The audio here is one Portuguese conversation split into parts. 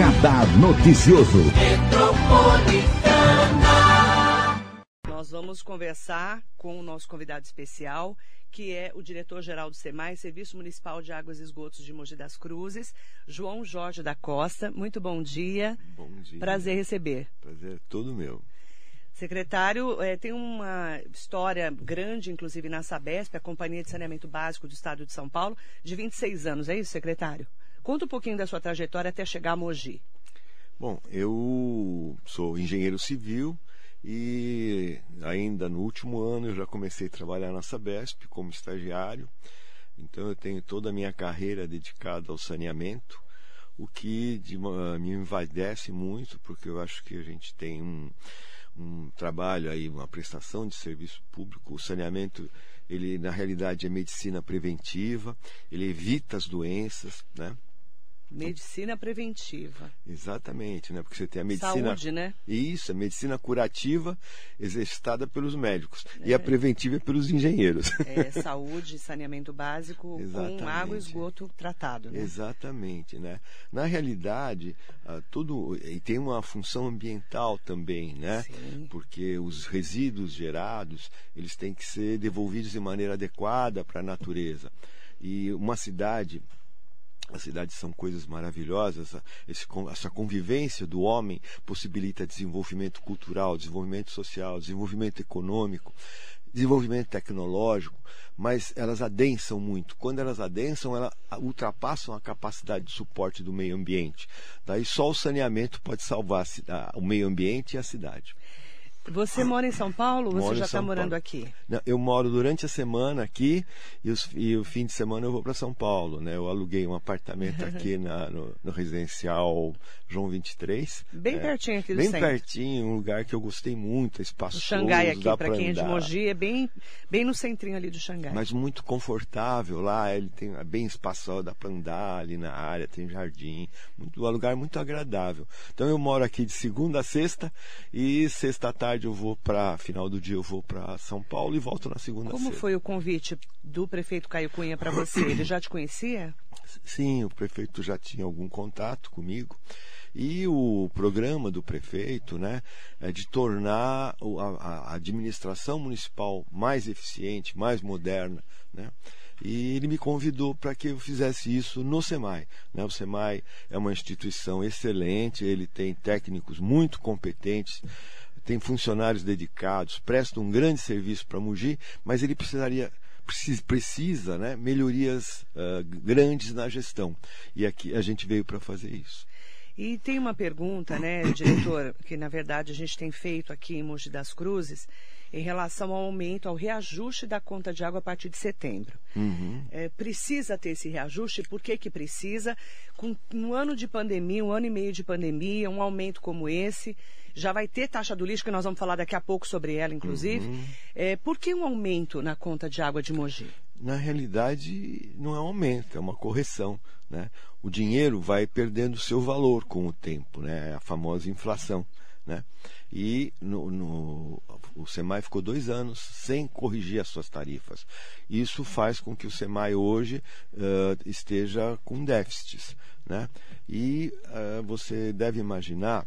Radar Noticioso. Nós vamos conversar com o nosso convidado especial, que é o diretor-geral do SEMAI, Serviço Municipal de Águas e Esgotos de Mogi das Cruzes, João Jorge da Costa. Muito bom dia. Bom dia. Prazer receber. Prazer é todo meu. Secretário, eh, tem uma história grande, inclusive na Sabesp, a Companhia de Saneamento Básico do Estado de São Paulo, de 26 anos, é isso, secretário? Conta um pouquinho da sua trajetória até chegar a Mogi. Bom, eu sou engenheiro civil e ainda no último ano eu já comecei a trabalhar na Sabesp como estagiário. Então eu tenho toda a minha carreira dedicada ao saneamento, o que de me envaidece muito, porque eu acho que a gente tem um, um trabalho aí, uma prestação de serviço público. O saneamento, ele na realidade é medicina preventiva, ele evita as doenças, né? Medicina preventiva. Exatamente, né? Porque você tem a medicina. Saúde, né? Isso, a medicina curativa exercitada pelos médicos. É. E a preventiva é pelos engenheiros. É saúde, saneamento básico com água e esgoto tratado. Né? Exatamente, né? Na realidade, uh, tudo. E tem uma função ambiental também, né? Sim. Porque os resíduos gerados, eles têm que ser devolvidos de maneira adequada para a natureza. E uma cidade as cidades são coisas maravilhosas, essa convivência do homem possibilita desenvolvimento cultural, desenvolvimento social, desenvolvimento econômico, desenvolvimento tecnológico, mas elas adensam muito. Quando elas adensam, elas ultrapassam a capacidade de suporte do meio ambiente. Daí só o saneamento pode salvar o meio ambiente e a cidade. Você mora em São Paulo ou você já está morando aqui? Não, eu moro durante a semana aqui e, os, e, o fim de semana eu vou para São Paulo. Né? Eu aluguei um apartamento aqui na, no, no, residencial João 23. Bem é, pertinho aqui do bem centro. Bem pertinho, um lugar que eu gostei muito, espaçoso. O Xangai aqui, para quem é de Mogi, é bem, bem no centrinho ali do Xangai. Mas muito confortável lá, ele tem é bem espaçoso, dá para andar ali na área, tem jardim. Muito, um lugar muito agradável. Então eu moro aqui de segunda a sexta e sexta tarde tarde eu vou para final do dia eu vou para São Paulo e volto na segunda Como foi o convite do prefeito Caio Cunha para você? Ele já te conhecia? Sim, o prefeito já tinha algum contato comigo. E o programa do prefeito né, é de tornar a, a administração municipal mais eficiente, mais moderna. Né? E ele me convidou para que eu fizesse isso no SEMAI. Né? O SEMAI é uma instituição excelente, ele tem técnicos muito competentes tem funcionários dedicados, presta um grande serviço para Mogi, mas ele precisaria precisa, precisa né, melhorias uh, grandes na gestão. E aqui a gente veio para fazer isso. E tem uma pergunta, né, diretor, que na verdade a gente tem feito aqui em Mogi das Cruzes, em relação ao aumento, ao reajuste da conta de água a partir de setembro. Uhum. É, precisa ter esse reajuste? Por que, que precisa? Com um ano de pandemia, um ano e meio de pandemia, um aumento como esse, já vai ter taxa do lixo, que nós vamos falar daqui a pouco sobre ela, inclusive. Uhum. É, por que um aumento na conta de água de Mogi? Na realidade, não é um aumento, é uma correção. Né? O dinheiro vai perdendo seu valor com o tempo, né? É a famosa inflação. Né? E no, no, o SEMAI ficou dois anos sem corrigir as suas tarifas. Isso faz com que o SEMAI hoje uh, esteja com déficits. Né? E uh, você deve imaginar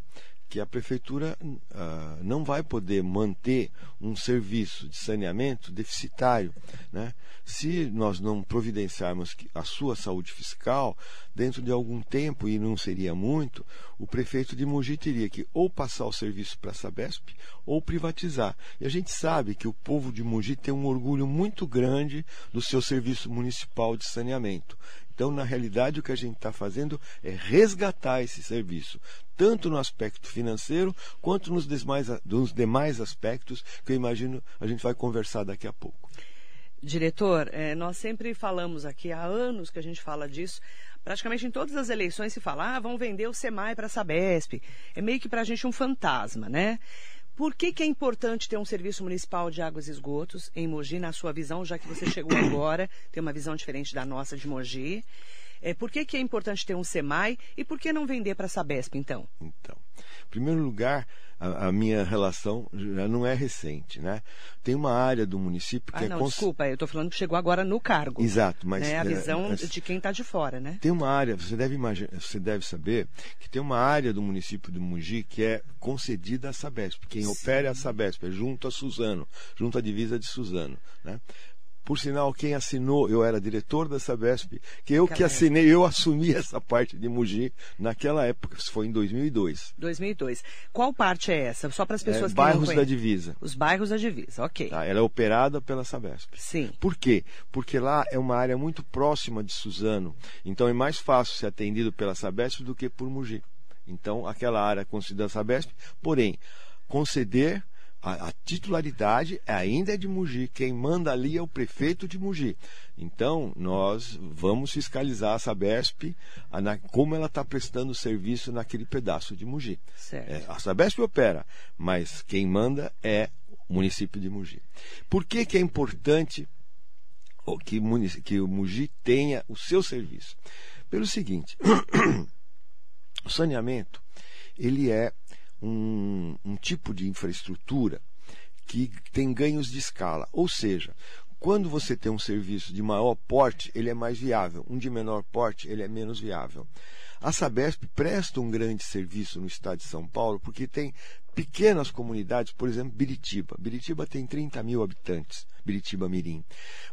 que a prefeitura uh, não vai poder manter um serviço de saneamento deficitário. Né? Se nós não providenciarmos a sua saúde fiscal, dentro de algum tempo, e não seria muito, o prefeito de Mogi teria que ou passar o serviço para a Sabesp ou privatizar. E a gente sabe que o povo de Mogi tem um orgulho muito grande do seu serviço municipal de saneamento. Então, na realidade, o que a gente está fazendo é resgatar esse serviço, tanto no aspecto financeiro quanto nos demais, nos demais aspectos que eu imagino a gente vai conversar daqui a pouco. Diretor, é, nós sempre falamos aqui, há anos que a gente fala disso, praticamente em todas as eleições se fala, ah, vão vender o SEMAI para a Sabesp. É meio que para a gente um fantasma, né? Por que, que, é importante ter um serviço municipal de águas e esgotos em Mogi, na sua visão, já que você chegou agora, tem uma visão diferente da nossa de Mogi? É, por que, que é importante ter um SEMAI e por que não vender para a Sabesp, então? Então, em primeiro lugar, a, a, minha relação já não é recente, né? Tem uma área do município que ah, é... não, cons... desculpa, eu estou falando que chegou agora no cargo. Exato, mas... Né? A visão é, de quem está de fora, né? Tem uma área, você deve, imaginar, você deve saber, que tem uma área do município de Mogi que é concedida à Sabesp. Quem Sim. opera é a Sabesp, é junto a Suzano, junto à divisa de Suzano, né? Por sinal, quem assinou, eu era diretor da Sabesp, que eu que assinei, eu assumi essa parte de Mogi naquela época, isso foi em 2002. 2002. Qual parte é essa? Só para as pessoas é, que bairros da divisa. Os bairros da divisa, ok. Tá, ela é operada pela Sabesp. Sim. Por quê? Porque lá é uma área muito próxima de Suzano, então é mais fácil ser atendido pela Sabesp do que por Mogi. Então, aquela área é à Sabesp, porém, conceder a, a, titularidade ainda é de Mogi. Quem manda ali é o prefeito de Mogi. Então, nós vamos fiscalizar a Sabesp, a, na, como ela está prestando serviço naquele pedaço de Mogi. É, a Sabesp opera, mas quem manda é o município de Mogi. Por que, que é importante que, que o Mogi tenha o seu serviço? Pelo seguinte, o saneamento, ele é um, um tipo de infraestrutura que tem ganhos de escala. Ou seja, quando você tem um serviço de maior porte, ele é mais viável. Um de menor porte, ele é menos viável. A Sabesp presta um grande serviço no estado de São Paulo porque tem pequenas comunidades, por exemplo, Biritiba. Biritiba tem 30 mil habitantes, Biritiba Mirim.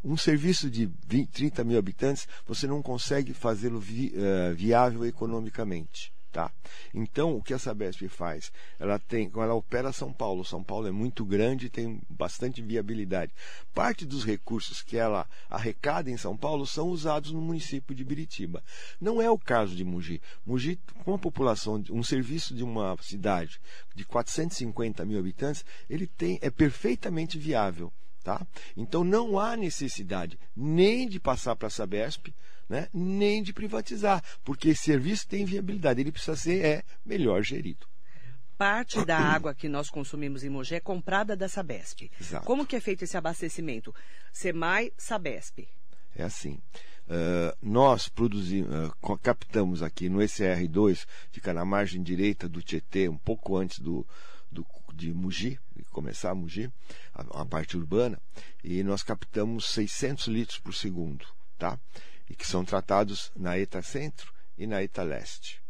Um serviço de 20, 30 mil habitantes, você não consegue fazê-lo vi, uh, viável economicamente. Tá? Então, o que a Sabesp faz? Ela tem, ela opera São Paulo. São Paulo é muito grande e tem bastante viabilidade. Parte dos recursos que ela arrecada em São Paulo são usados no município de Biritiba. Não é o caso de Mogi. Mogi, com a população, um serviço de uma cidade de 450 mil habitantes, ele tem, é perfeitamente viável. Tá? Então não há necessidade nem de passar para a Sabesp, né, nem de privatizar, porque esse serviço tem viabilidade, ele precisa ser é, melhor gerido. Parte da água que nós consumimos em Mogi é comprada da Sabesp. Exato. Como que é feito esse abastecimento? Semai, Sabesp. É assim. Uh, nós produzimos, uh, captamos aqui no ECR2, fica na margem direita do Tietê, um pouco antes do de Mogi, de começar a Mogi, a, a parte urbana, e nós captamos 600 litros por segundo, tá? e que são tratados na ETA Centro e na ETA Leste.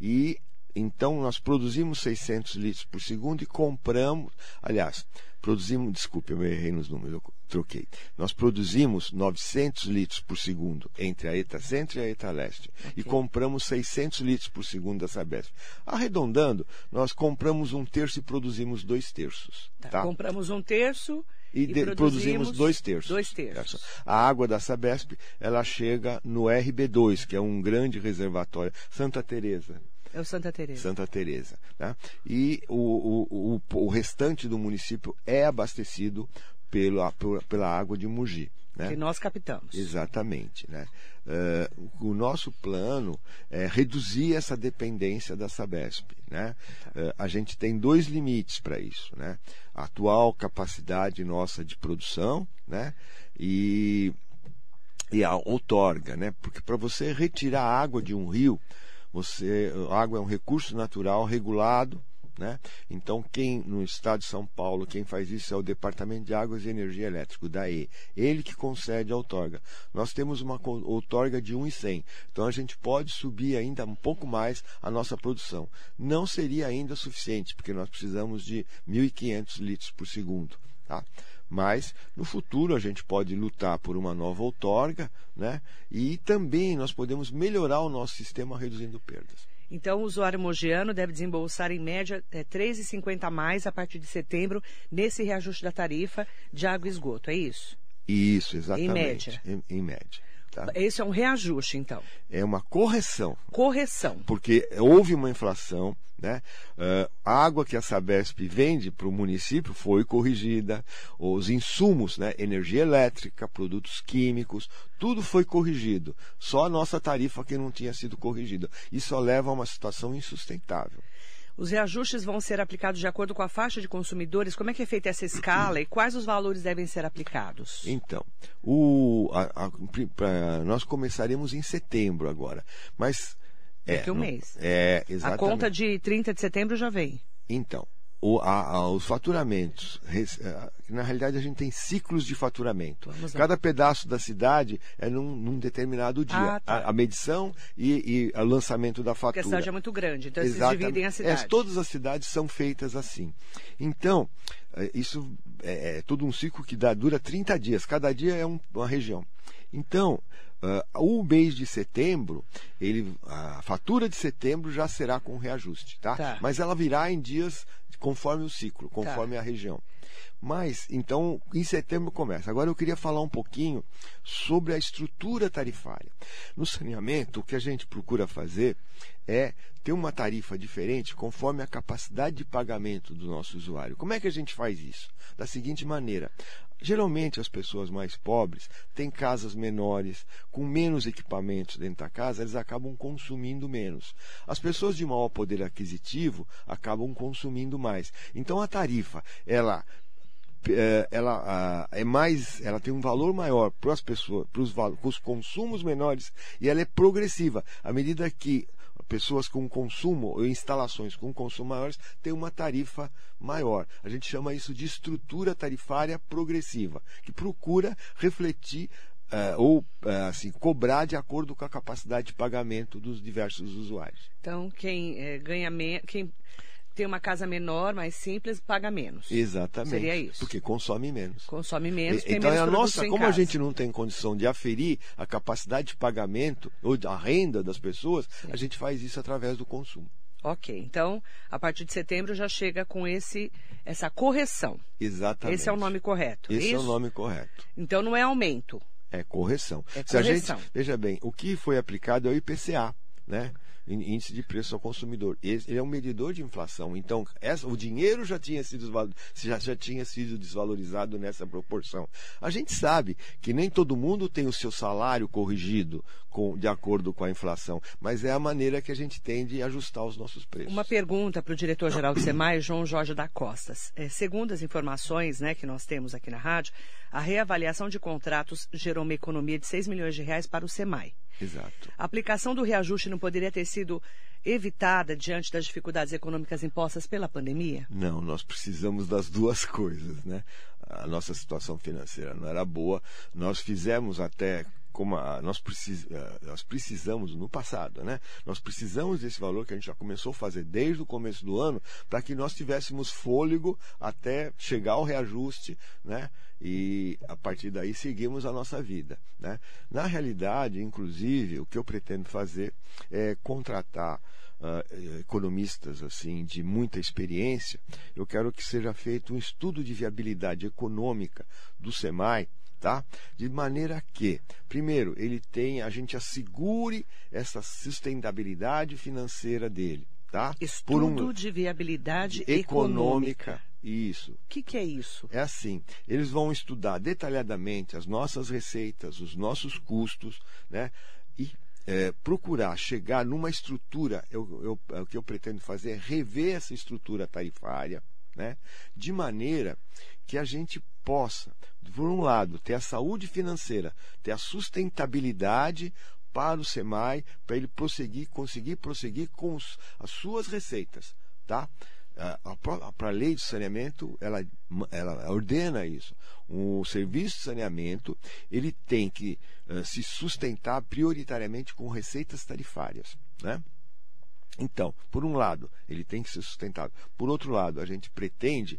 E então nós produzimos 600 litros por segundo e compramos, aliás, produzimos, desculpe, eu errei nos números, eu troquei. Nós produzimos 900 litros por segundo entre a ETA Centro e a ETA Leste okay. e compramos 600 litros por segundo da Sabesp. Arredondando, nós compramos um terço e produzimos dois terços. Tá, tá? Compramos um terço e, de, produzimos, produzimos dois terços. Dois terços. A água da Sabesp ela chega no RB2, que é um grande reservatório, Santa Teresa. É o Santa Teresa. Santa Teresa. Né? E o, o, o, o restante do município é abastecido pela, pela água de Mogi. Né? Que nós captamos. Exatamente. Né? Uh, o nosso plano é reduzir essa dependência da Sabesp. Né? Tá. Uh, a gente tem dois limites para isso. Né? A atual capacidade nossa de produção né? e, e a outorga. Né? Porque para você retirar água de um rio, você, água é um recurso natural regulado né? Então, quem no estado de São Paulo, quem faz isso é o Departamento de Águas e Energia Elétrica, DAE. Ele que concede a outorga. Nós temos uma outorga de 1,100. Então, a gente pode subir ainda um pouco mais a nossa produção. Não seria ainda suficiente, porque nós precisamos de 1.500 litros por segundo. Tá? Mas no futuro a gente pode lutar por uma nova outorga, né? E também nós podemos melhorar o nosso sistema reduzindo perdas. Então, o usuário mogiano deve desembolsar, em média, é, R$ 3,50 a mais a partir de setembro, nesse reajuste da tarifa de água e esgoto, é isso? Isso, exatamente. Em média. Em, em média. Tá? Esse é um reajuste, então. É uma correção. Correção. Porque houve uma inflação, né? Uh, a água que a Sabesp vende para o município foi corrigida, os insumos, né? energia elétrica, produtos químicos, tudo foi corrigido. Só a nossa tarifa que não tinha sido corrigida. Isso leva a uma situação insustentável. Os reajustes vão ser aplicados de acordo com a faixa de consumidores. Como é que é feita essa escala e quais os valores devem ser aplicados? Então, o, a, a, nós começaremos em setembro agora, mas Daqui é, um não, mês. É, exatamente. A conta de 30 de setembro já vem. Então, o, a, a, os faturamentos, na realidade a gente tem ciclos de faturamento. Cada pedaço da cidade é num, num determinado dia. Ah, tá. a, a, medição e, e o lançamento da fatura. Porque a cidade é muito grande, então Exatamente. eles dividem a cidade. É, todas as cidades são feitas assim. Então, é, isso é, é todo um ciclo que dá, dura 30 dias. Cada dia é um, uma região. Então, Uh, o mês de setembro, ele, a fatura de setembro já será com reajuste, tá? tá. Mas ela virá em dias conforme o ciclo, conforme tá. a região. Mas, então, em setembro começa. Agora eu queria falar um pouquinho sobre a estrutura tarifária. No saneamento, o que a gente procura fazer é ter uma tarifa diferente conforme a capacidade de pagamento do nosso usuário. Como é que a gente faz isso? Da seguinte maneira: Geralmente as pessoas mais pobres têm casas menores, com menos equipamentos dentro da casa, eles acabam consumindo menos. As pessoas de maior poder aquisitivo acabam consumindo mais. Então a tarifa, ela é, ela é mais, ela tem um valor maior para as pessoas, para os consumos menores e ela é progressiva à medida que pessoas com consumo ou instalações com consumo maiores têm uma tarifa maior. A gente chama isso de estrutura tarifária progressiva, que procura refletir Uh, ou uh, assim cobrar de acordo com a capacidade de pagamento dos diversos usuários. Então quem é, ganha menos, quem tem uma casa menor, mais simples, paga menos. Exatamente. Seria isso. Porque consome menos. Consome menos. E, então, menos a nossa, como casa. a gente não tem condição de aferir a capacidade de pagamento ou a renda das pessoas, Sim. a gente faz isso através do consumo. Ok, então a partir de setembro já chega com esse essa correção. Exatamente. Esse é o nome correto. Esse isso? é o nome correto. Então não é aumento. É correção. É Se correção. a gente, veja bem, o que foi aplicado é o IPCA, né? Índice de preço ao consumidor. Ele é um medidor de inflação. Então, essa, o dinheiro já tinha, sido, já, já tinha sido desvalorizado nessa proporção. A gente sabe que nem todo mundo tem o seu salário corrigido com, de acordo com a inflação, mas é a maneira que a gente tem de ajustar os nossos preços. Uma pergunta para o diretor-geral do SEMAI, João Jorge da Costa. É, segundo as informações né, que nós temos aqui na rádio, a reavaliação de contratos gerou uma economia de 6 milhões de reais para o SEMAI. Exato. A aplicação do reajuste não poderia ter sido evitada diante das dificuldades econômicas impostas pela pandemia? Não, nós precisamos das duas coisas, né? A nossa situação financeira não era boa, nós fizemos até como a, nós, precis, nós precisamos no passado, né? Nós precisamos desse valor que a gente já começou a fazer desde o começo do ano para que nós tivéssemos fôlego até chegar ao reajuste, né? E a partir daí seguimos a nossa vida, né? Na realidade, inclusive, o que eu pretendo fazer é contratar Uh, economistas assim de muita experiência, eu quero que seja feito um estudo de viabilidade econômica do SEMAI tá? De maneira que, primeiro, ele tem, a gente assegure essa sustentabilidade financeira dele, tá? Estudo um, de viabilidade econômica. econômica. Isso. O que, que, é isso? É assim, eles vão estudar detalhadamente as nossas receitas, os nossos custos, né? E é, procurar chegar numa estrutura, eu, eu, o que eu pretendo fazer é rever essa estrutura tarifária, né? De maneira que a gente possa, por um lado, ter a saúde financeira, ter a sustentabilidade para o SEMAI, para ele prosseguir, conseguir prosseguir com os, as suas receitas. Tá? Para a lei de saneamento, ela, ela ordena isso. O serviço de saneamento ele tem que uh, se sustentar prioritariamente com receitas tarifárias. Né? Então, por um lado, ele tem que ser sustentado. Por outro lado, a gente pretende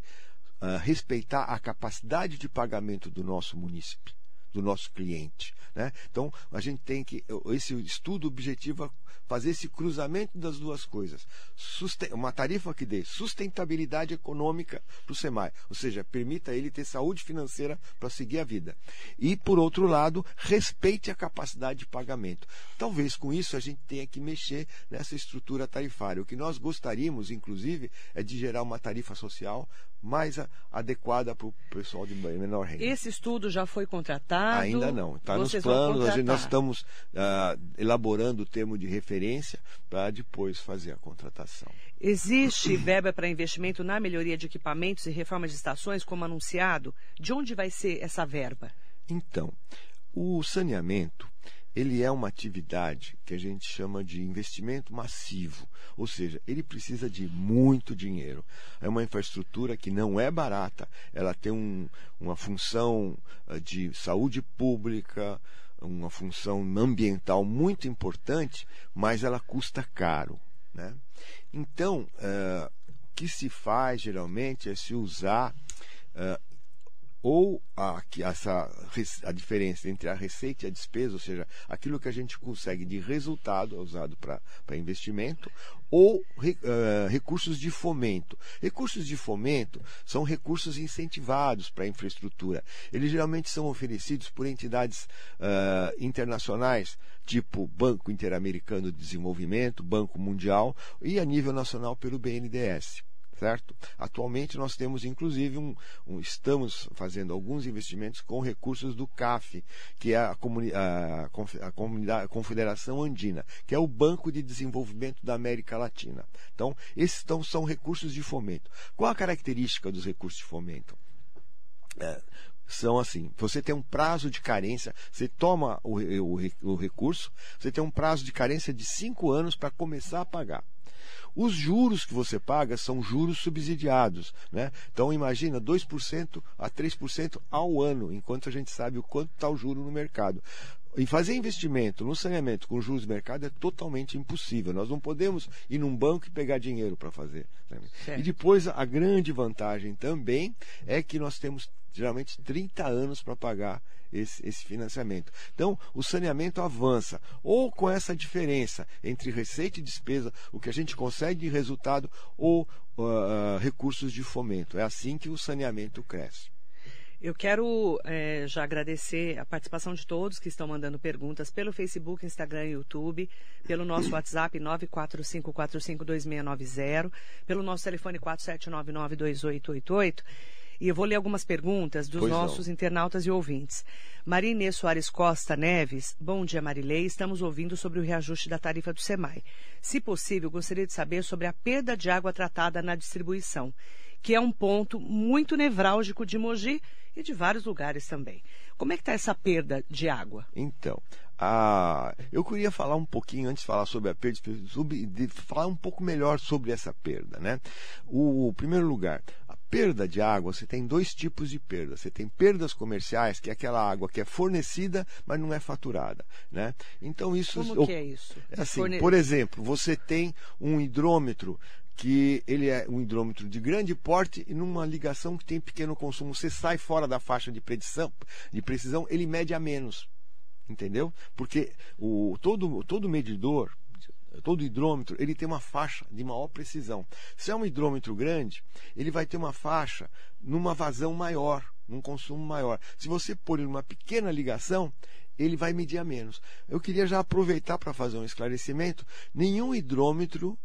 uh, respeitar a capacidade de pagamento do nosso município, do nosso cliente. Né? Então, a gente tem que. Esse estudo objetivo fazer esse cruzamento das duas coisas. Susten uma tarifa que dê sustentabilidade econômica para o SEMAI, ou seja, permita ele ter saúde financeira para seguir a vida. E, por outro lado, respeite a capacidade de pagamento. Talvez com isso a gente tenha que mexer nessa estrutura tarifária. O que nós gostaríamos, inclusive, é de gerar uma tarifa social mais adequada para o pessoal de menor renda. Esse estudo já foi contratado? Ainda não. Está nos planos. Gente, nós estamos uh, elaborando o termo de referência para depois fazer a contratação. Existe verba para investimento na melhoria de equipamentos e reforma de estações, como anunciado? De onde vai ser essa verba? Então, o saneamento ele é uma atividade que a gente chama de investimento massivo, ou seja, ele precisa de muito dinheiro. É uma infraestrutura que não é barata, ela tem um, uma função ah, de saúde pública, uma função ambiental muito importante, mas ela custa caro. Né? Então, uh, o que se faz geralmente é se usar uh, ou a, essa, a diferença entre a receita e a despesa, ou seja, aquilo que a gente consegue de resultado é usado para investimento, ou uh, recursos de fomento. Recursos de fomento são recursos incentivados para a infraestrutura. Eles geralmente são oferecidos por entidades uh, internacionais, tipo Banco Interamericano de Desenvolvimento, Banco Mundial, e a nível nacional pelo BNDES certo? Atualmente nós temos inclusive um, um, estamos fazendo alguns investimentos com recursos do CAF, que é a, comuni a, a, a Confederação Andina, que é o Banco de Desenvolvimento da América Latina. Então, esses são recursos de fomento. Qual a característica dos recursos de fomento? É, são assim: você tem um prazo de carência, você toma o, o, o recurso, você tem um prazo de carência de cinco anos para começar a pagar. Os juros que você paga são juros subsidiados. Né? Então imagina 2% a 3% ao ano, enquanto a gente sabe o quanto está o juro no mercado. E fazer investimento no saneamento com juros de mercado é totalmente impossível. Nós não podemos ir num banco e pegar dinheiro para fazer. Né? E depois a grande vantagem também é que nós temos geralmente 30 anos para pagar esse, esse, financiamento. Então, o saneamento avança, ou com essa diferença entre receita e despesa, o que a gente consegue de resultado, ou uh, recursos de fomento. É assim que o saneamento cresce. Eu quero é, já agradecer a participação de todos que estão mandando perguntas pelo Facebook, Instagram e YouTube, pelo nosso WhatsApp 945452690, pelo nosso telefone 47992888. E eu vou ler algumas perguntas dos pois nossos não. internautas e ouvintes. Marinê Soares Costa Neves, bom dia Marilei, estamos ouvindo sobre o reajuste da tarifa do SEMAI. Se possível, gostaria de saber sobre a perda de água tratada na distribuição, que é um ponto muito nevrálgico de Mogi e de vários lugares também. Como é que está essa perda de água? Então, eu queria falar um pouquinho, antes de falar sobre a perda, de falar um pouco melhor sobre essa perda. Né? O, o primeiro lugar, perda de água, você tem dois tipos de perda. Você tem perdas comerciais, que é aquela água que é fornecida, mas não é faturada. Né? Então isso. Como que é isso? É assim, Forne... Por exemplo, você tem um hidrômetro que ele é um hidrômetro de grande porte e numa ligação que tem pequeno consumo, você sai fora da faixa de precisão, de precisão ele mede a menos. Entendeu? Porque o, todo, todo medidor, todo hidrômetro, ele tem uma faixa de maior precisão. Se é um hidrômetro grande, ele vai ter uma faixa numa vazão maior, num consumo maior. Se você pôr ele numa pequena ligação, ele vai medir a menos. Eu queria já aproveitar para fazer um esclarecimento. Nenhum hidrômetro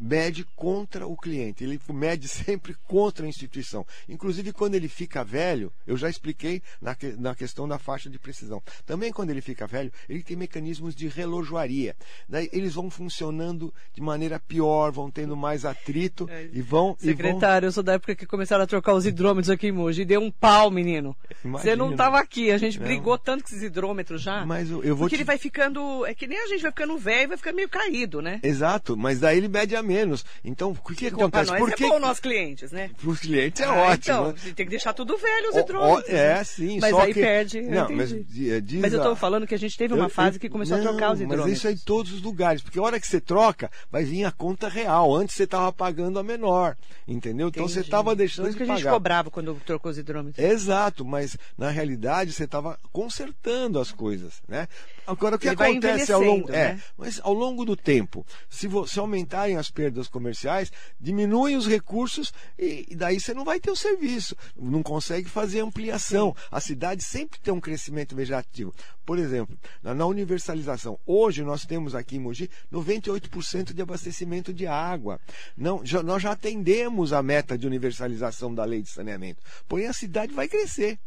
mede contra o cliente, ele mede sempre contra a instituição. Inclusive, quando ele fica velho, eu já expliquei na, que, na questão da faixa de precisão. Também, quando ele fica velho, ele tem mecanismos de relojoaria. Daí, eles vão funcionando de maneira pior, vão tendo mais atrito é. e vão. Secretário, e vão... eu sou da época que começaram a trocar os hidrômetros aqui em Mogi. Deu um pau, menino. Imagina. Você não estava aqui, a gente não. brigou tanto com esses hidrômetros já. Mas eu, eu vou Porque te... ele vai ficando. É que nem a gente vai ficando velho e vai ficar meio caído, né? Exato, mas daí ele mede a menos. Então, o que, então, acontece? Nós Por é bom nossos clientes, né? Para os clientes é ah, ótimo. Então, né? tem que deixar tudo velho os hidrômetros. É, né? sim. Mas aí que... perde. Não, mas, diz mas eu estou falando que a gente teve uma eu, fase que começou não, a trocar os hidrômetros. Mas isso é em todos os lugares, porque a hora que você troca, vai vir a conta real. Antes você estava pagando a menor, entendeu? Entendi. Então você estava deixando de pagar. que a gente cobrava quando trocou os hidrômetros. Exato, mas na realidade você estava consertando as coisas, né? Agora o que Ele acontece ao longo, né? é, mas ao longo do tempo, se, se aumentarem as perdas comerciais, diminuem os recursos e, e daí você não vai ter o serviço, não consegue fazer ampliação. A cidade sempre tem um crescimento vegetativo. Por exemplo, na, na universalização, hoje nós temos aqui em Mogi 98% de abastecimento de água. Não, já, nós já atendemos a meta de universalização da lei de saneamento. Porém, a cidade vai crescer.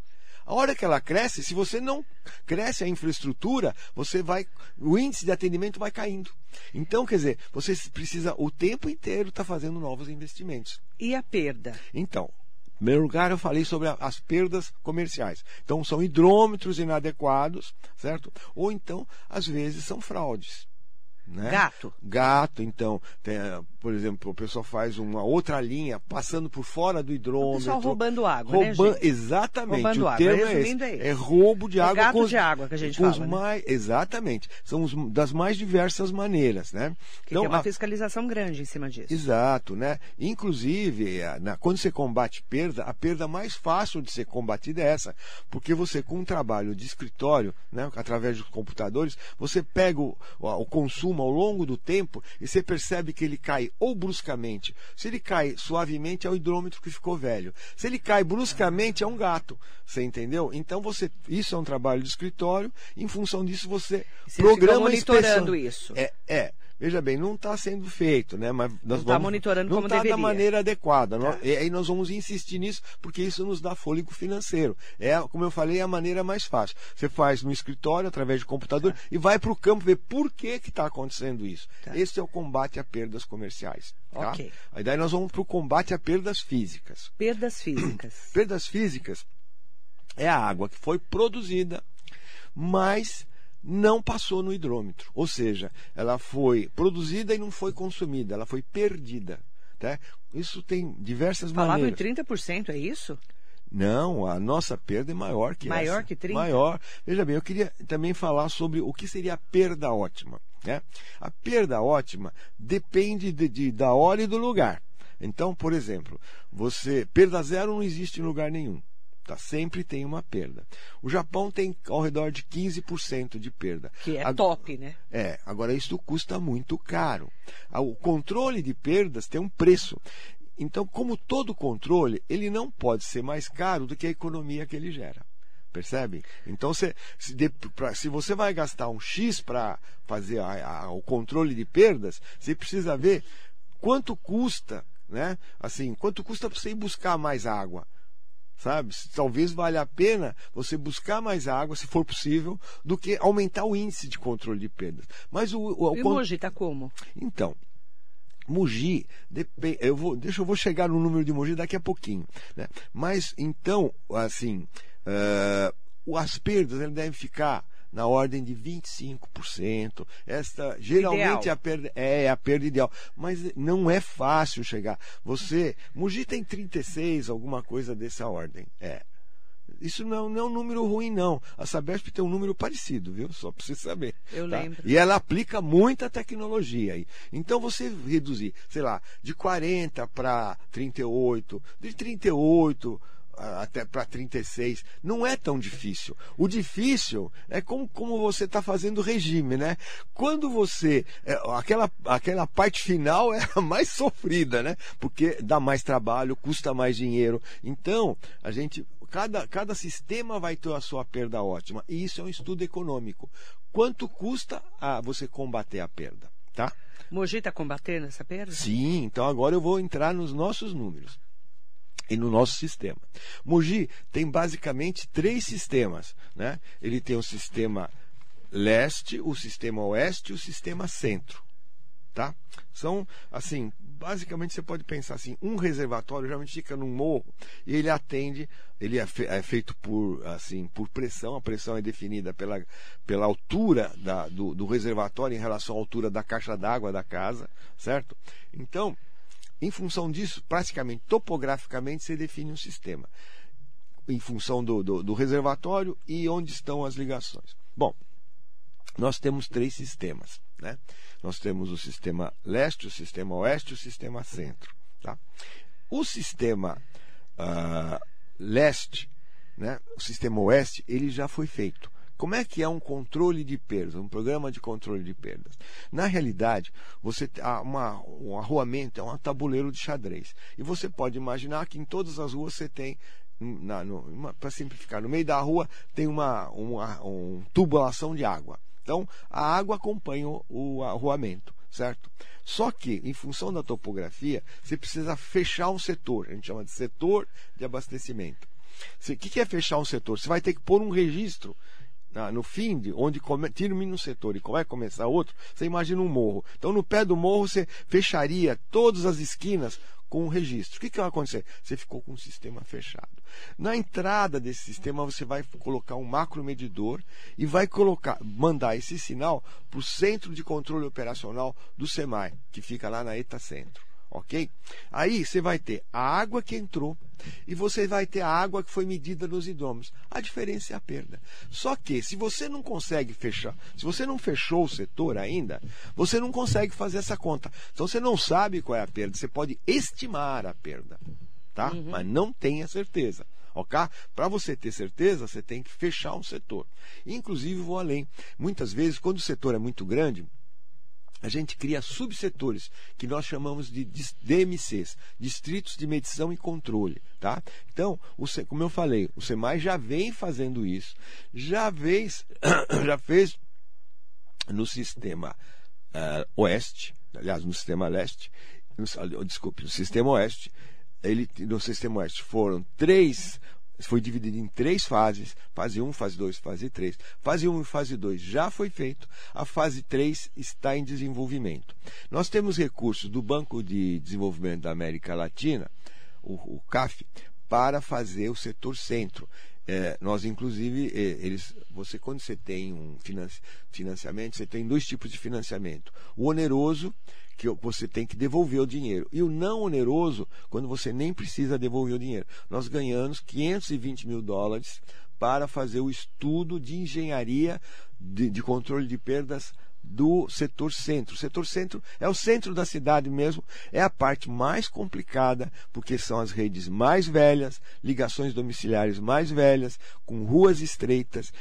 A hora que ela cresce, se você não cresce a infraestrutura, você vai, o índice de atendimento vai caindo. Então, quer dizer, você precisa o tempo inteiro estar tá fazendo novos investimentos. E a perda? Então, em primeiro lugar, eu falei sobre as perdas comerciais. Então, são hidrômetros inadequados, certo? Ou então, às vezes, são fraudes. Né? Gato. Gato, então, tem, por exemplo, o pessoal faz uma outra linha passando por fora do hidrômetro. O pessoal roubando água, né, roubando, né, Exatamente. Roubando o água. termo é esse. É, é, roubo de é água. Gato com os, de água que a gente fala. Né? Mais, exatamente. São os, das mais diversas maneiras, né? Que então, tem uma a, fiscalização grande em cima disso. Exato, né? Inclusive, na, quando você combate perda, a perda mais fácil de ser combatida é essa. Porque você, com um trabalho de escritório, né, através dos computadores, você pega o, o consumo ao longo do tempo e você percebe que ele cai ou bruscamente. Se ele cai suavemente, é o hidrômetro que ficou velho. Se ele cai bruscamente, é um gato. Você entendeu? Então você, isso é um trabalho de escritório. Em função disso, você Vocês programa monitorando isso. É, é. Veja bem, não está sendo feito, né? Mas nós não está monitorando não como tá deveria. da maneira adequada. Tá. e aí nós vamos insistir nisso, porque isso nos dá fôlego financeiro. É, como eu falei, é a maneira mais fácil. Você faz no escritório, através de computador, tá. e vai para o campo ver por que está acontecendo isso. Tá. Esse é o combate a perdas comerciais. Tá? Ok. Aí daí nós vamos para o combate a perdas físicas. Perdas físicas. perdas físicas é a água que foi produzida, mas não passou no hidrômetro. Ou seja, ela foi produzida e não foi consumida, ela foi perdida. Tá? Isso tem diversas Falava maneiras. Falava em 30%, é isso? Não, a nossa perda é maior que maior essa. que 30%? Maior. Veja bem, eu queria também falar sobre o que seria a perda ótima. Né? A perda ótima depende de, de, da hora e do lugar. Então, por exemplo, você perda zero não existe em lugar nenhum. Tá? Sempre tem uma perda. O Japão tem ao redor de 15% de perda. Que é top, né? É, agora isso custa muito caro. O controle de perdas tem um preço. Então, como todo controle, ele não pode ser mais caro do que a economia que ele gera. Percebe? Então, se, se, de, pra, se você vai gastar um X para fazer a, a, o controle de perdas, você precisa ver quanto custa, né? Assim, quanto custa para você ir buscar mais água sabe? Talvez valha a pena você buscar mais água, se for possível, do que aumentar o índice de controle de perdas. Mas o, o, e o Mogi está como? Então, Mogi, eu vou, deixa eu vou chegar no número de Mogi daqui a pouquinho. Né? Mas então, assim, uh, as perdas devem ficar na ordem de 25%. Esta geralmente é a perda é a perda ideal, mas não é fácil chegar. Você, Mugi tem 36, alguma coisa dessa ordem. É. Isso não, não é um número ruim, não. A Sabesp tem um número parecido, viu? Só para você saber. Eu tá? lembro. E ela aplica muita tecnologia aí. Então você reduzir, sei lá, de 40 para 38, de 38 até para 36. Não é tão difícil. O difícil é como, como você está fazendo regime, né? Quando você. É, aquela, aquela parte final é a mais sofrida, né? Porque dá mais trabalho, custa mais dinheiro. Então, a gente. Cada, cada sistema vai ter a sua perda ótima. E isso é um estudo econômico. Quanto custa a você combater a perda? Tá? Mogi está combatendo essa perda? Sim, então agora eu vou entrar nos nossos números e no nosso sistema. Mogi tem basicamente três sistemas. Né? Ele tem o sistema leste, o sistema oeste e o sistema centro. Tá? São, assim, basicamente você pode pensar assim, um reservatório geralmente fica num morro e ele atende, ele é, fe, é feito por, assim, por pressão, a pressão é definida pela, pela altura da, do, do reservatório em relação à altura da caixa d'água da casa, certo? Então, em função disso, praticamente topograficamente, você define um sistema. Em função do, do, do reservatório e onde estão as ligações. Bom, nós temos três sistemas. Né? Nós temos o sistema leste, o sistema oeste e o sistema centro. Tá? O sistema uh, leste, né, o sistema oeste, ele já foi feito Como é que é um controle de perdas, um programa de controle de perdas? Na realidade, você uma, um arruamento é um tabuleiro de xadrez. E você pode imaginar que em todas as ruas você tem para simplificar, no meio da rua tem uma, uma um tubulação de água. Então, a água acompanha o, o arruamento, certo? Só que, em função da topografia, você precisa fechar um setor. A gente chama de setor de abastecimento. O que é fechar um setor? Você vai ter que pôr um registro no fim de onde termina um setor e vai começar outro, você imagina um morro. Então, no pé do morro, você fecharia todas as esquinas com o registro. O que, que vai acontecer? Você ficou com o sistema fechado. Na entrada desse sistema, você vai colocar um macro medidor e vai colocar, mandar esse sinal para o centro de controle operacional do SEMAI, que fica lá na ETA Centro ok? Aí você vai ter a água que entrou e você vai ter a água que foi medida nos hidrômetros. A diferença é a perda. Só que se você não consegue fechar, se você não fechou o setor ainda, você não consegue fazer essa conta. Então você não sabe qual é a perda. Você pode estimar a perda, tá? Uhum. Mas não tenha certeza. Ok? Para você ter certeza, você tem que fechar um setor. Inclusive, vou além. Muitas vezes, quando o setor é muito grande, a gente cria subsetores que nós chamamos de DMCs, Distritos de Medição e Controle. Tá? Então, o, como eu falei, o SEMAI já vem fazendo isso, já fez, já fez no sistema uh, oeste, aliás, no sistema leste, no, desculpe, no sistema oeste, ele, no sistema oeste foram três foi dividido em três fases: fase 1, fase 2, fase 3. Fase 1 e fase 2 já foi feito, a fase 3 está em desenvolvimento. Nós temos recursos do Banco de Desenvolvimento da América Latina, o, o CAF, para fazer o setor centro. É, nós, inclusive, é, eles, você quando você tem um financiamento, você tem dois tipos de financiamento. O oneroso, que você tem que devolver o dinheiro. E o não oneroso, quando você nem precisa devolver o dinheiro. Nós ganhamos 520 mil dólares para fazer o estudo de engenharia de, de controle de perdas do setor centro. O setor centro é o centro da cidade mesmo, é a parte mais complicada, porque são as redes mais velhas, ligações domiciliares mais velhas, com ruas estreitas.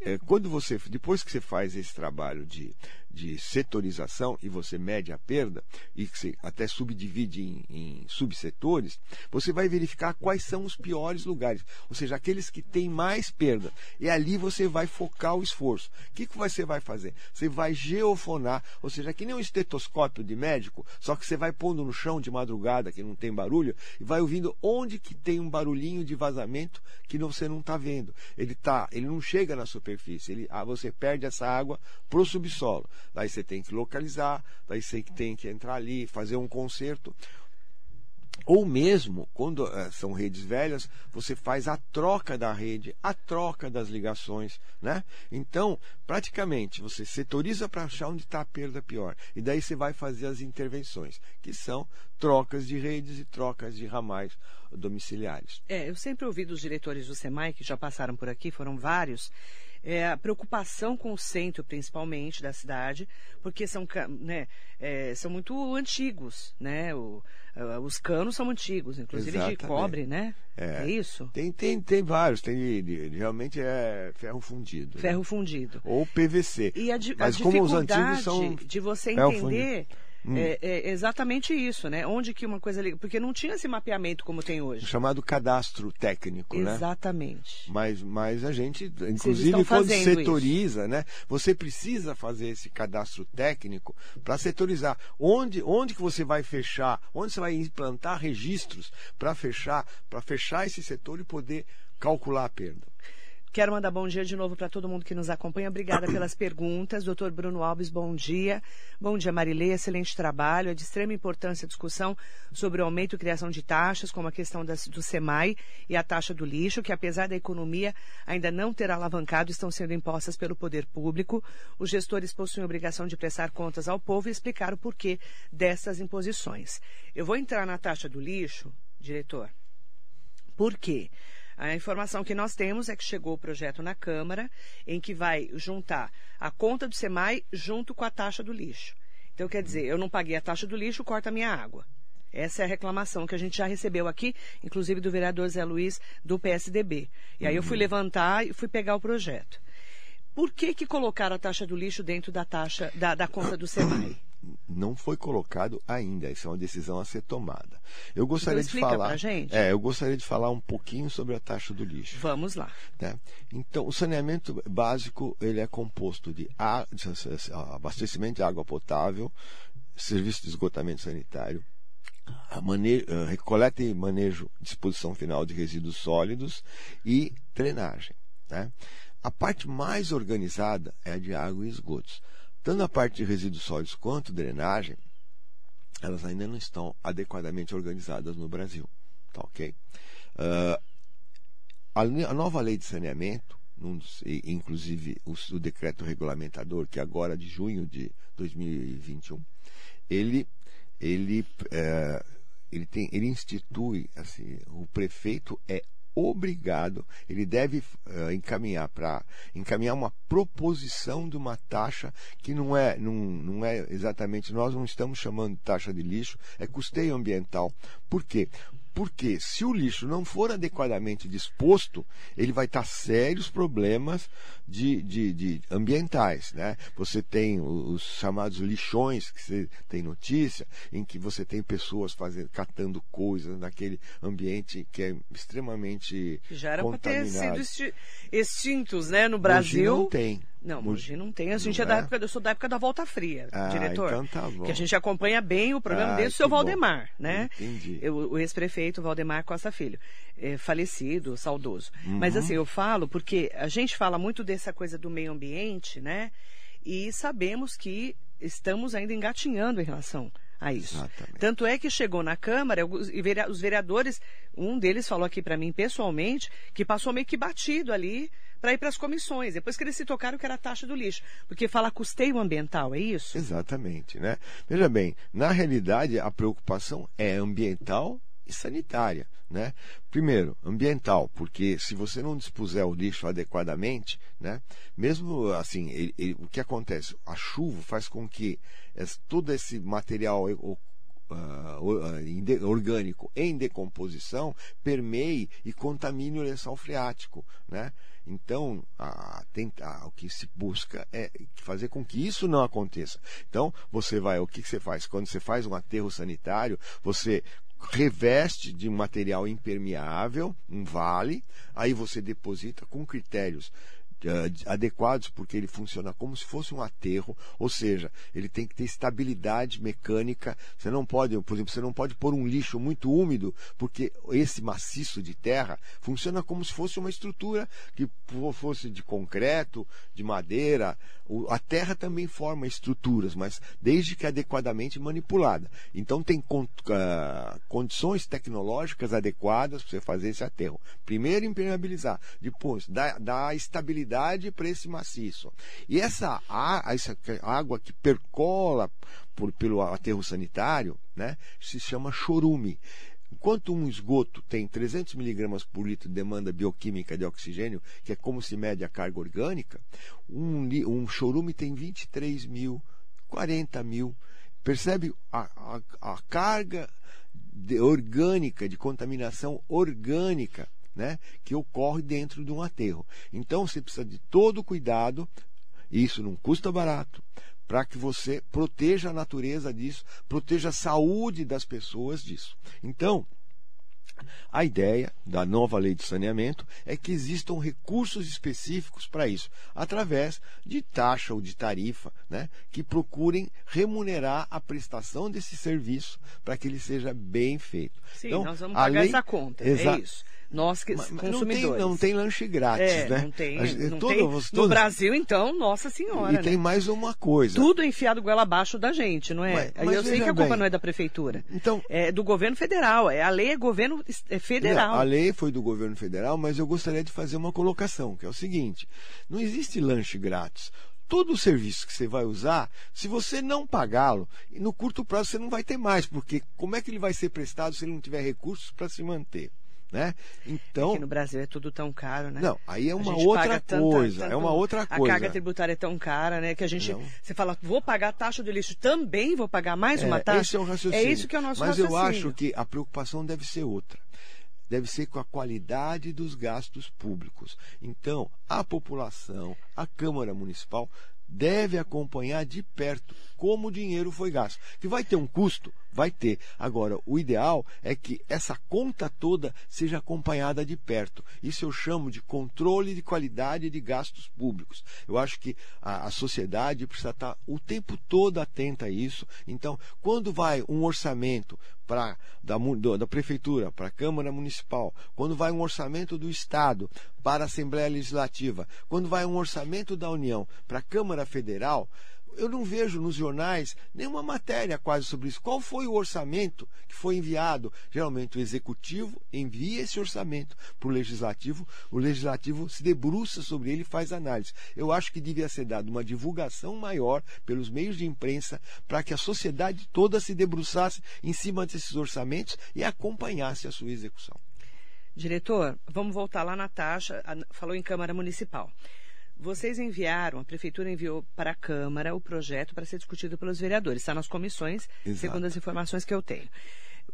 É, quando você, depois que você faz esse trabalho de de setorização e você mede a perda e que você até subdivide em, em subsetores, você vai verificar quais são os piores lugares, ou seja, aqueles que têm mais perda. E ali você vai focar o esforço. O que, que você vai fazer? Você vai geofonar, ou seja, que nem um estetoscópio de médico, só que você vai pondo no chão de madrugada, que não tem barulho, e vai ouvindo onde que tem um barulhinho de vazamento que você não está vendo. Ele tá, ele não chega na superfície, ele, ah, você perde essa água para o subsolo daí você tem que localizar, daí você tem que entrar ali, fazer um conserto. Ou mesmo, quando é, são redes velhas, você faz a troca da rede, a troca das ligações. Né? Então, praticamente, você setoriza para achar onde está a perda pior. E daí você vai fazer as intervenções, que são trocas de redes e trocas de ramais domiciliares. É, eu sempre ouvi dos diretores do SEMAI, que já passaram por aqui, foram vários, é, a preocupação com o centro, principalmente, da cidade, porque são, né, é, são muito antigos, né? O, os canos são antigos, inclusive Exatamente. de cobre, né? É, é, isso? Tem, tem, tem vários, tem realmente é ferro fundido. Né? Ferro né? fundido. Ou PVC. E a, Mas a como os antigos são de você entender Hum. É, é, exatamente isso, né? Onde que uma coisa liga. Porque não tinha esse mapeamento como tem hoje. O chamado cadastro técnico, exatamente. né? Exatamente. Mas, mas a gente, inclusive, quando setoriza, isso. né? Você precisa fazer esse cadastro técnico para setorizar. Onde, onde que você vai fechar? Onde você vai implantar registros para fechar, para fechar esse setor e poder calcular a perda? Quero mandar bom dia de novo para todo mundo que nos acompanha. Obrigada pelas perguntas. Doutor Bruno Alves, bom dia. Bom dia, Marilê. Excelente trabalho. É de extrema importância a discussão sobre o aumento e criação de taxas, como a questão das, do SEMAI e a taxa do lixo, que apesar da economia ainda não ter alavancado, estão sendo impostas pelo poder público. Os gestores possuem a obrigação de prestar contas ao povo e explicar o porquê dessas imposições. Eu vou entrar na taxa do lixo, diretor. Por quê? A informação que nós temos é que chegou o projeto na Câmara, em que vai juntar a conta do SEMAI junto com a taxa do lixo. Então, quer dizer, eu não paguei a taxa do lixo, corta a minha água. Essa é a reclamação que a gente já recebeu aqui, inclusive do vereador Zé Luiz, do PSDB. E aí eu fui uhum. levantar e fui pegar o projeto. Por que, que colocaram a taxa do lixo dentro da taxa da, da conta do SEMAI? Não foi colocado ainda. Isso é uma decisão a ser tomada. Eu gostaria então, de falar. É, eu gostaria de falar um pouquinho sobre a taxa do lixo. Vamos lá. Né? Então, o saneamento básico ele é composto de abastecimento de água potável, serviço de esgotamento sanitário, mane... coleta e manejo, disposição final de resíduos sólidos e drenagem. Né? A parte mais organizada é a de água e esgotos. Tanto a parte de resíduos sólidos quanto drenagem, elas ainda não estão adequadamente organizadas no Brasil. Tá ok? Uh, a, nova lei de saneamento, inclusive o, decreto regulamentador, que é agora de junho de 2021, ele, ele, uh, ele, tem, ele institui, assim, o prefeito é obrigado, ele deve uh, encaminhar para encaminhar uma proposição de uma taxa que não é, não, não é exatamente, nós não estamos chamando de taxa de lixo, é custeio ambiental. Por quê? Porque se o lixo não for adequadamente disposto, ele vai estar sérios problemas de, de, de ambientais. Né? Você tem os chamados lixões, que você tem notícia, em que você tem pessoas fazendo, catando coisas naquele ambiente que é extremamente. Já era para ter sido extintos né? no Brasil. Hoje não tem. Não, Mogi não tem. A gente é, é da época, eu sou da época da Volta Fria, ah, diretor. Então tá bom. Que a gente acompanha bem o programa ah, desde o seu Valdemar, bom. né? Entendi. Eu, o ex-prefeito Valdemar Costa Filho, é, falecido, saudoso. Uhum. Mas assim, eu falo porque a gente fala muito dessa coisa do meio ambiente, né? E sabemos que estamos ainda engatinhando em relação a isso. Exatamente. Tanto é que chegou na Câmara e os vereadores, um deles falou aqui para mim pessoalmente, que passou meio que batido ali para ir para as comissões, depois que eles se tocaram que era a taxa do lixo. Porque fala custeio ambiental, é isso? Exatamente, né? Veja bem, na realidade a preocupação é ambiental e sanitária. Né? Primeiro, ambiental, porque se você não dispuser o lixo adequadamente, né, mesmo assim, ele, ele, o que acontece? A chuva faz com que todo esse material uh, orgânico em decomposição permeie e contamine o lençol freático. Né? Então, a, a, o que se busca é fazer com que isso não aconteça. Então, você vai, o que, você faz? Quando você faz um aterro sanitário, você reveste de material impermeável, um vale, aí você deposita com critérios adequados, porque ele funciona como se fosse um aterro, ou seja, ele tem que ter estabilidade mecânica. Você não pode, por exemplo, você não pode pôr um lixo muito úmido, porque esse maciço de terra funciona como se fosse uma estrutura que fosse de concreto, de madeira. A terra também forma estruturas, mas desde que adequadamente manipulada. Então tem uh, condições tecnológicas adequadas para você fazer esse aterro. Primeiro impermeabilizar, depois dar, dar para esse maciço. E essa, essa água que percola por, pelo aterro sanitário né, se chama chorume. Enquanto um esgoto tem 300 miligramas por litro de demanda bioquímica de oxigênio, que é como se mede a carga orgânica, um, um chorume tem 23 mil, 40 mil. Percebe a, a, a carga de, orgânica, de contaminação orgânica né, que ocorre dentro de um aterro. Então você precisa de todo cuidado, e isso não custa barato, para que você proteja a natureza disso, proteja a saúde das pessoas disso. Então, a ideia da nova lei de saneamento é que existam recursos específicos para isso, através de taxa ou de tarifa, né, que procurem remunerar a prestação desse serviço para que ele seja bem feito. Sim, então, nós vamos pagar lei... essa conta, é isso. Nós que mas, consumidores. Não tem, não tem lanche grátis, é, né? Não tem. não todo, tem. Todo... No Brasil, então, nossa senhora. E né? tem mais uma coisa. Tudo enfiado goela abaixo da gente, não é? Mas, mas eu sei que a culpa bem. não é da prefeitura. Então, é do governo federal. É, a lei é governo é federal. Não, a lei foi do governo federal, mas eu gostaria de fazer uma colocação, que é o seguinte: não existe lanche grátis todo o serviço que você vai usar, se você não pagá-lo, no curto prazo você não vai ter mais, porque como é que ele vai ser prestado se ele não tiver recursos para se manter? Né? Então, Aqui no Brasil é tudo tão caro, né? Não, aí é uma outra coisa, tanta, é uma outra coisa. A carga tributária é tão cara, né? Que a gente, não. você fala, vou pagar a taxa do lixo, também vou pagar mais é, uma taxa. Esse é o raciocínio. É isso que é o nosso Mas raciocínio. eu acho que a preocupação deve ser outra. deve ser com a qualidade dos gastos públicos. Então, a população, a Câmara Municipal deve acompanhar de perto como o dinheiro foi gasto. Que vai ter um custo? Vai ter. Agora, o ideal é que essa conta toda seja acompanhada de perto. Isso eu chamo de controle de qualidade de gastos públicos. Eu acho que a, a sociedade precisa estar o tempo todo atenta a isso. Então, quando vai um orçamento para da, da prefeitura para a Câmara Municipal, quando vai um orçamento do Estado para a Assembleia Legislativa, quando vai um orçamento da União para a Câmara Federal, eu não vejo nos jornais nenhuma matéria quase sobre isso. Qual foi o orçamento que foi enviado? Geralmente o executivo envia esse orçamento para o legislativo, o legislativo se debruça sobre ele e faz análise. Eu acho que devia ser dada uma divulgação maior pelos meios de imprensa para que a sociedade toda se debruçasse em cima desses orçamentos e acompanhasse a sua execução. Diretor, vamos voltar lá na taxa, falou em Câmara Municipal. Vocês enviaram, a Prefeitura enviou para a Câmara o projeto para ser discutido pelos vereadores. Está nas comissões, Exato. segundo as informações que eu tenho.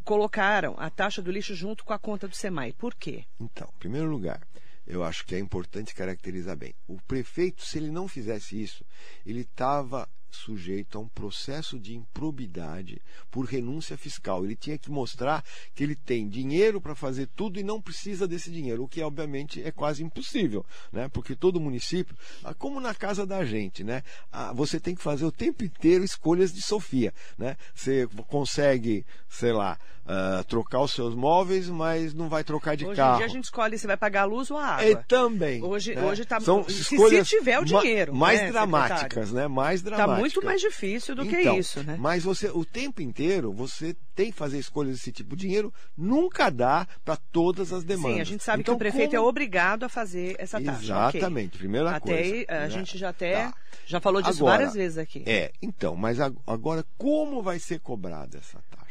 Colocaram a taxa do lixo junto com a conta do SEMAI. Por quê? Então, em primeiro lugar, eu acho que é importante caracterizar bem. O prefeito, se ele não fizesse isso, ele estava sujeito a um processo de improbidade por renúncia fiscal. Ele tinha que mostrar que ele tem dinheiro para fazer tudo e não precisa desse dinheiro, o que obviamente é quase impossível, né? Porque todo município, ah, como na casa da gente, né? Ah, você tem que fazer o tempo inteiro escolhas de Sofia, né? Você consegue, sei lá, uh, trocar os seus móveis, mas não vai trocar de hoje carro. Hoje a gente escolhe se vai pagar a luz ou a água. E também. Hoje, né? hoje tá São se, se tiver o dinheiro. mais né, dramáticas, secretário? né? Mais Está dramáticas. muito mais difícil do então, que isso, né? Mas você, o tempo inteiro, você tem que fazer escolhas desse tipo. O dinheiro nunca dá para todas as demandas. Sim, a gente sabe então, que o prefeito como... é obrigado a fazer essa taxa. Exatamente, okay. primeira até coisa. Aí, a né? gente já até Tá. já falou disso Agora, várias vezes aqui. É, então, mas agora como vai ser cobrada essa taxa?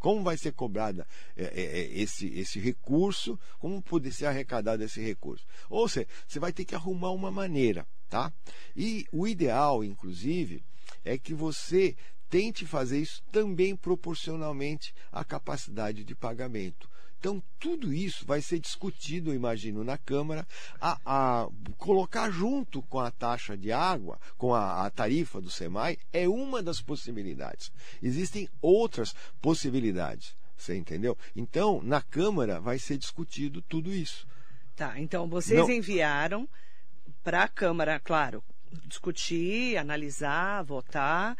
Como vai ser cobrada é, é, esse, esse recurso? Como poder ser arrecadado esse recurso? Ou seja, você vai ter que arrumar uma maneira, tá? E o ideal, inclusive, é que você tente fazer isso também proporcionalmente à capacidade de pagamento. Então, tudo isso vai ser discutido, imagino, na Câmara, a, a colocar junto com a taxa de água, com a, a, tarifa do SEMAI, é uma das possibilidades. Existem outras possibilidades, você entendeu? Então, na Câmara vai ser discutido tudo isso. Tá, então vocês Não... enviaram para a Câmara, claro, discutir, analisar, votar.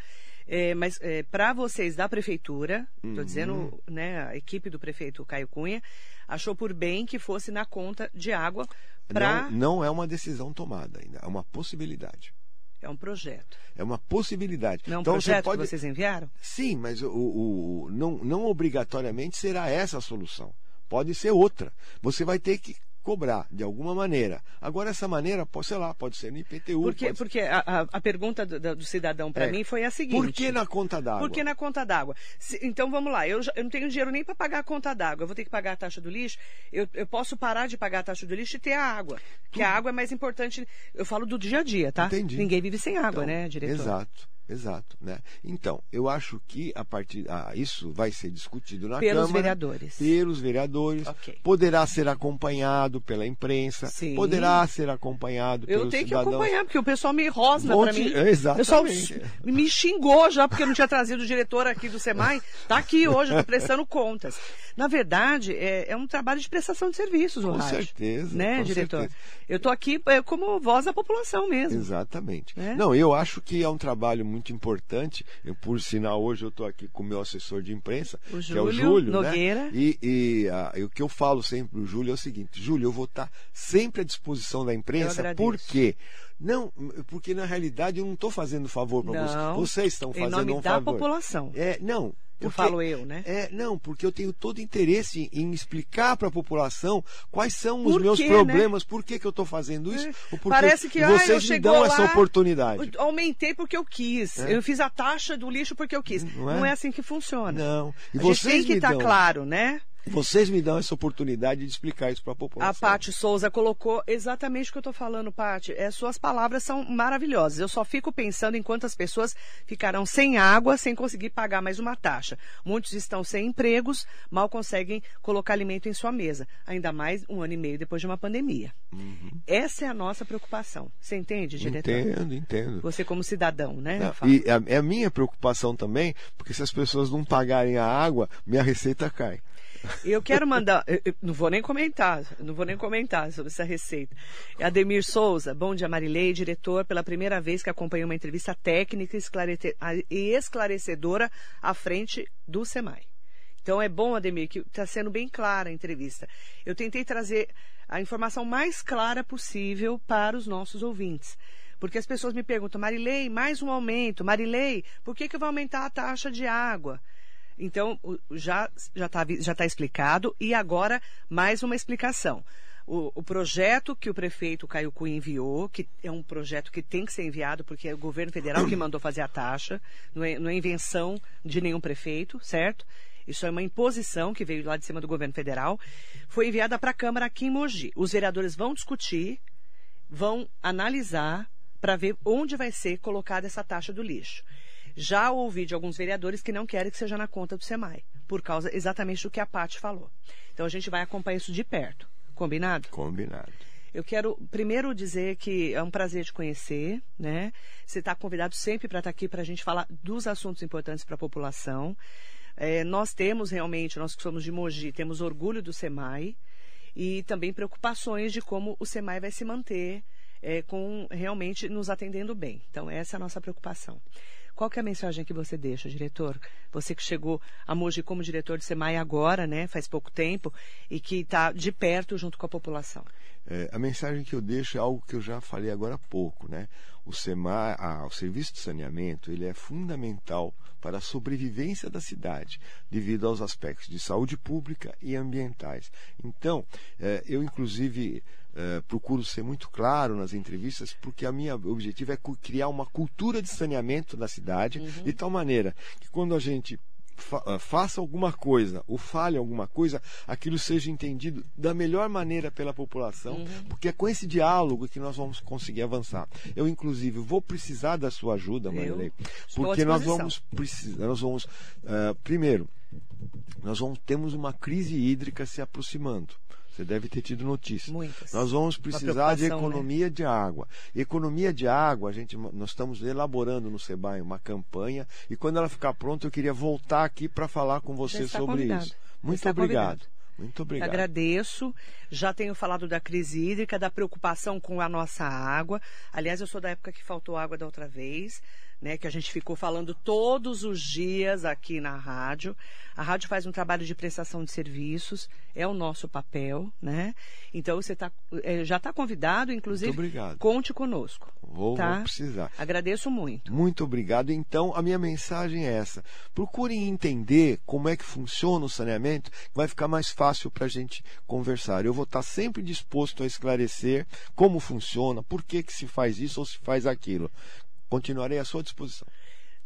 É, mas é, para vocês da prefeitura, estou Uhum. dizendo, né, a equipe do prefeito Caio Cunha achou por bem que fosse na conta de água para. Não, não é uma decisão tomada ainda, é uma possibilidade. É um projeto. É uma possibilidade. Não é um então, projeto você pode... que vocês enviaram? Sim, mas o, o, o- não, não obrigatoriamente será essa a solução. Pode ser outra. Você vai ter que cobrar de alguma maneira. Agora, essa maneira, pode, sei lá, pode ser no IPTU. Porque, pode porque a, a- a pergunta do, do cidadão para É. mim foi a seguinte. Por que na conta d'água? Por que na conta d'água? Então vamos lá, eu, eu não tenho dinheiro nem para pagar a conta d'água, eu vou ter que pagar a taxa do lixo. Eu, eu posso parar de pagar a taxa do lixo e ter a água. Porque a água é mais importante. Eu falo do dia a dia, tá? Entendi. Ninguém vive sem água, Então, né, diretor? Exato, exato. Né? Então, eu acho que a partir. ah, isso vai ser discutido na Pelos Câmara. vereadores. Pelos vereadores. Ok. Poderá ser acompanhado pela imprensa. Sim. Poderá ser acompanhado Eu pelos tenho que cidadãos. acompanhar, porque o pessoal me rosna para mim. Exatamente. O pessoal me xingou já porque eu não tinha trazido o diretor aqui do SEMAI. Está aqui hoje, prestando contas. Na verdade, é, é um trabalho de prestação de serviços, o Com rádio. certeza, Né, com diretor? certeza. Eu estou aqui é, como voz da população mesmo. Exatamente. É? Não, eu acho que é um trabalho muito importante. Eu, por sinal, hoje eu estou aqui com o meu assessor de imprensa, O que é o Júlio Júlio. Nogueira. Né? E, e, ah, e o que eu falo sempre para o Júlio é o seguinte: Júlio, eu vou estar sempre à disposição da imprensa. Por quê? Não, porque na realidade eu não estou fazendo favor para vocês. Vocês estão em fazendo nome um da favor. população. É, não. Eu porque- falo eu, né? É, não, porque eu tenho todo interesse em explicar para a população quais são os Por meus quê, né? problemas, por que, que eu estou fazendo isso, É, Parece que ah, eu vocês me dão lá, essa oportunidade. eu Aumentei porque eu quis. É. Eu fiz a taxa do lixo porque eu quis. Não Não é? é, assim que funciona. Não. E a gente vocês tem que estar dão. claro, né? Vocês me dão essa oportunidade de explicar isso para a população. A Paty Souza colocou exatamente o que eu estou falando, Paty. É, suas palavras são maravilhosas. Eu só fico pensando em quantas pessoas ficarão sem água, sem conseguir pagar mais uma taxa. Muitos estão sem empregos, mal conseguem colocar alimento em sua mesa. Ainda mais um ano e meio depois de uma pandemia. Uhum. Essa é a nossa preocupação. Você entende, diretor? Entendo, entendo. Você como cidadão, né? Não, e é a minha preocupação também, porque se as pessoas não pagarem a água, minha receita cai. Eu quero mandar, eu não vou nem comentar, não vou nem comentar sobre essa receita. Ademir Souza, bom dia Marilei, diretor, pela primeira vez que acompanhei uma entrevista técnica e esclarecedora à frente do SEMAI. Então é bom, Ademir, que está sendo bem clara a entrevista. Eu tentei trazer a informação mais clara possível para os nossos ouvintes. Porque as pessoas me perguntam, Marilei, mais um aumento. Marilei, por que, que vai aumentar a taxa de água? Então, já já está já tá explicado. E agora, mais uma explicação. O, o, projeto que o prefeito Caio Cunha enviou, que é um projeto que tem que ser enviado, porque é o governo federal que mandou fazer a taxa, não é, não é invenção de nenhum prefeito, certo? Isso é uma imposição que veio lá de cima do governo federal. Foi enviada para a Câmara aqui em Mogi. Os vereadores vão discutir, vão analisar para ver onde vai ser colocada essa taxa do lixo. Já ouvi de alguns vereadores que não querem que seja na conta do SEMAI, por causa exatamente do que a Paty falou. Então a gente vai acompanhar isso de perto. Combinado? Combinado. Eu quero primeiro dizer que é um prazer te conhecer, né? Você está convidado sempre para estar tá aqui para a gente falar dos assuntos importantes para a população. É, nós temos realmente, nós que somos de Mogi, temos orgulho do SEMAI e também preocupações de como o SEMAI vai se manter é, com realmente nos atendendo bem. Então, essa é a nossa preocupação. Qual é a mensagem que você deixa, diretor? Você que chegou a Mogi como diretor de SEMAI agora, né, faz pouco tempo, e que está de perto junto com a população. É, a mensagem que eu deixo é algo que eu já falei agora há pouco, né? O SEMAI, ah, o serviço de saneamento, ele é fundamental para a sobrevivência da cidade, devido aos aspectos de saúde pública e ambientais. Então, é, eu inclusive é, procuro ser muito claro nas entrevistas, porque a minha objetivo é criar uma cultura de saneamento na cidade, uhum. de tal maneira que quando a gente fa ah, faça alguma coisa ou fale alguma coisa, aquilo seja entendido da melhor maneira pela população, uhum. porque é com esse diálogo que nós vamos conseguir avançar. Eu, inclusive, vou precisar da sua ajuda, Marilei, porque nós vamos precisar, nós vamos, uh, primeiro, nós vamos, temos uma crise hídrica se aproximando. Você deve ter tido notícias. Muitas. Nós vamos precisar de né? economia né? de água. Economia de água, a gente, nós estamos elaborando no SEBAI uma campanha e quando ela ficar pronta eu queria voltar aqui para falar com você sobre convidado. isso. Muito obrigado. Convidado. Muito obrigado. Agradeço. Já tenho falado da crise hídrica, da preocupação com a nossa água. Aliás, eu sou da época que faltou água da outra vez né, que a gente ficou falando todos os dias aqui na rádio. A rádio faz um trabalho de prestação de serviços, é o nosso papel, né? Então você tá, é, já está convidado, inclusive. Muito obrigado. Conte conosco. Vou, tá? vou precisar. Agradeço muito. Muito obrigado. Então, a minha mensagem é essa. Procurem entender como é que funciona o saneamento, vai ficar mais fácil para a gente conversar. Eu vou estar sempre disposto a esclarecer como funciona, por que, que se faz isso ou se faz aquilo. Continuarei à sua disposição.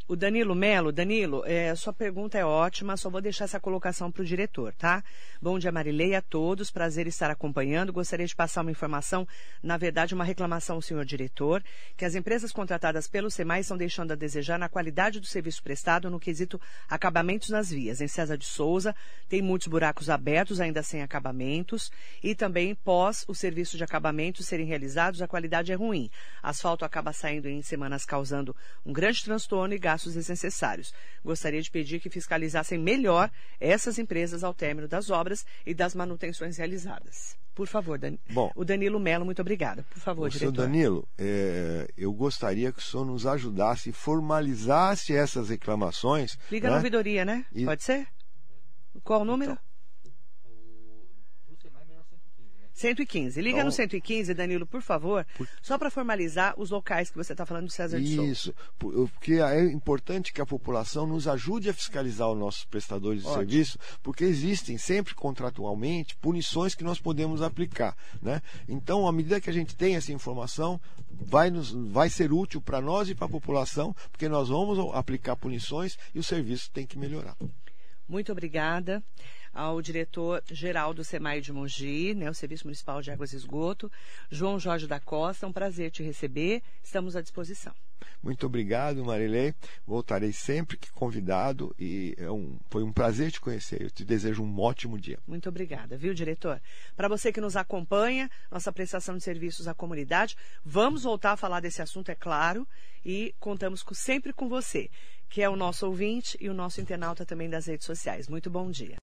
O Danilo Melo, Danilo, é, sua pergunta é ótima, só vou deixar essa colocação para o diretor, tá? Bom dia, Marilei, a todos, prazer estar acompanhando. Gostaria de passar uma informação, na verdade, uma reclamação ao senhor diretor, que as empresas contratadas pelo SEMAI estão deixando a desejar na qualidade do serviço prestado no quesito acabamentos nas vias. Em César de Souza, tem muitos buracos abertos, ainda sem acabamentos, e também, pós o serviço de acabamentos serem realizados, a qualidade é ruim. Asfalto acaba saindo em semanas, causando um grande transtorno e gastos desnecessários. Gostaria de pedir que fiscalizassem melhor essas empresas ao término das obras e das manutenções realizadas. Por favor, Dan... Bom, o Danilo Melo, muito obrigada. Por favor, diretor. Senhor Danilo, é, eu gostaria que o senhor nos ajudasse, formalizasse essas reclamações. Liga né? na ouvidoria, né? E... Pode ser? Qual o número? Então, 115. Liga então, no 115, Danilo, por favor, por... só para formalizar os locais que você está falando do César de Souza. Isso, porque é importante que a população nos ajude a fiscalizar os nossos prestadores de Ótimo. serviço, porque existem sempre contratualmente punições que nós podemos aplicar. Né? Então, à medida que a gente tem essa informação, vai, nos, vai ser útil para nós e para a população, porque nós vamos aplicar punições e o serviço tem que melhorar. Muito obrigada. Ao diretor-geral do SEMAI de Mogi, né, o Serviço Municipal de Águas e Esgoto, João Jorge da Costa. É um prazer te receber. Estamos à disposição. Muito obrigado, Marilei. Voltarei sempre que convidado e é um, foi um prazer te conhecer. Eu te desejo um ótimo dia. Muito obrigada, viu, diretor? Para você que nos acompanha, nossa prestação de serviços à comunidade, vamos voltar a falar desse assunto, é claro, e contamos sempre com você, que é o nosso ouvinte e o nosso internauta também das redes sociais. Muito bom dia.